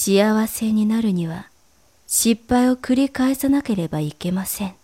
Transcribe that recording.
幸せになるには失敗を繰り返さなければいけません。